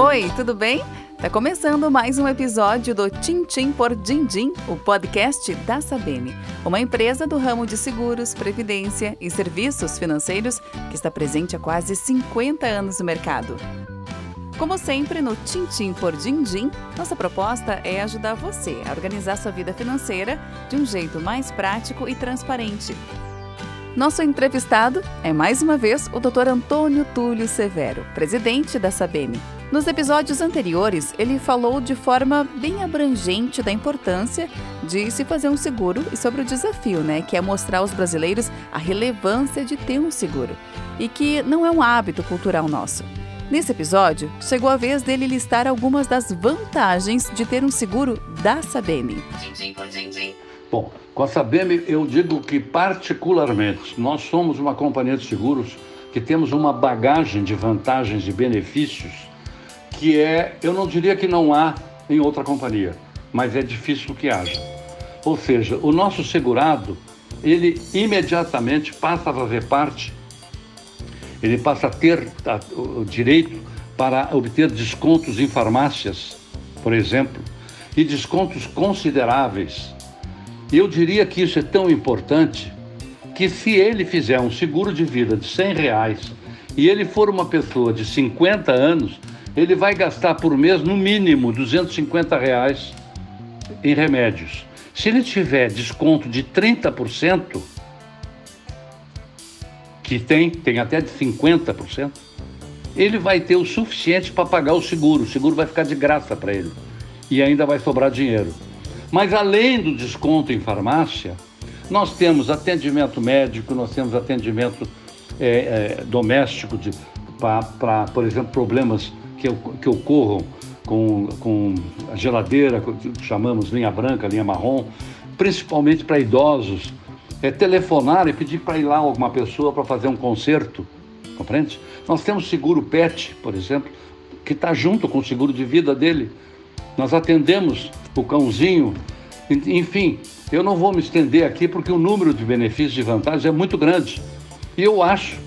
Oi, tudo bem? Tá começando mais um episódio do Tintim por Dindim, o podcast da Sabem, uma empresa do ramo de seguros, previdência e serviços financeiros que está presente há quase 50 anos no mercado. Como sempre, no Tintim por Dindim, nossa proposta é ajudar você a organizar sua vida financeira de um jeito mais prático e transparente. Nosso entrevistado é mais uma vez o Dr. Antônio Túlio Severo, presidente da Sabem. Nos episódios anteriores, ele falou de forma bem abrangente da importância de se fazer um seguro e sobre o desafio, né, que é mostrar aos brasileiros a relevância de ter um seguro e que não é um hábito cultural nosso. Nesse episódio, chegou a vez dele listar algumas das vantagens de ter um seguro da Sabem. Bom, com a Sabem eu digo que particularmente nós somos uma companhia de seguros que temos uma bagagem de vantagens e benefícios que é, eu não diria que não há em outra companhia, mas é difícil que haja. Ou seja, o nosso segurado, ele imediatamente passa a fazer parte ele passa a ter o direito para obter descontos em farmácias, por exemplo, e descontos consideráveis. Eu diria que isso é tão importante que se ele fizer um seguro de vida de 100 reais e ele for uma pessoa de 50 anos, ele vai gastar por mês no mínimo 250 reais em remédios. Se ele tiver desconto de 30%, que tem, tem até de 50%, ele vai ter o suficiente para pagar o seguro. O seguro vai ficar de graça para ele e ainda vai sobrar dinheiro. Mas além do desconto em farmácia, nós temos atendimento médico, nós temos atendimento é, é, doméstico para, por exemplo, problemas que, que ocorram com, com a geladeira, chamamos linha branca, linha marrom, principalmente para idosos é, telefonar e pedir para ir lá alguma pessoa para fazer um concerto, compreende? Nós temos seguro PET, por exemplo, que está junto com o seguro de vida dele. Nós atendemos o cãozinho, enfim, eu não vou me estender aqui porque o número de benefícios e vantagens é muito grande. E eu acho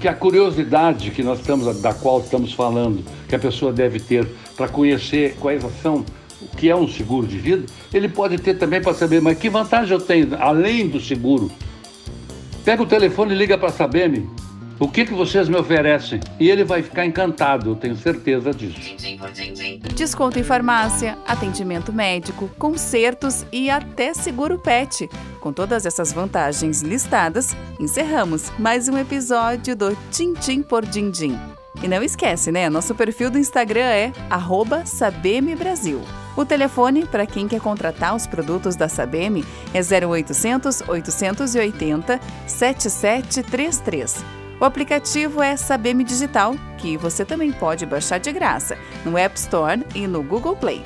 que a curiosidade que nós estamos, da qual estamos falando, que a pessoa deve ter para conhecer quais são o que é um seguro de vida, ele pode ter também para saber, mas que vantagem eu tenho além do seguro? Pega o telefone e liga para a Sabem. O que, que vocês me oferecem? E ele vai ficar encantado, eu tenho certeza disso. Desconto em farmácia, atendimento médico, consertos e até seguro pet. Com todas essas vantagens listadas, encerramos mais um episódio do Tintim por Dindim. E não esquece, né? Nosso perfil do Instagram é @sabembrasil. O telefone para quem quer contratar os produtos da Sabem é 0800 880 7733. O aplicativo é Sabem Digital, que você também pode baixar de graça no App Store e no Google Play.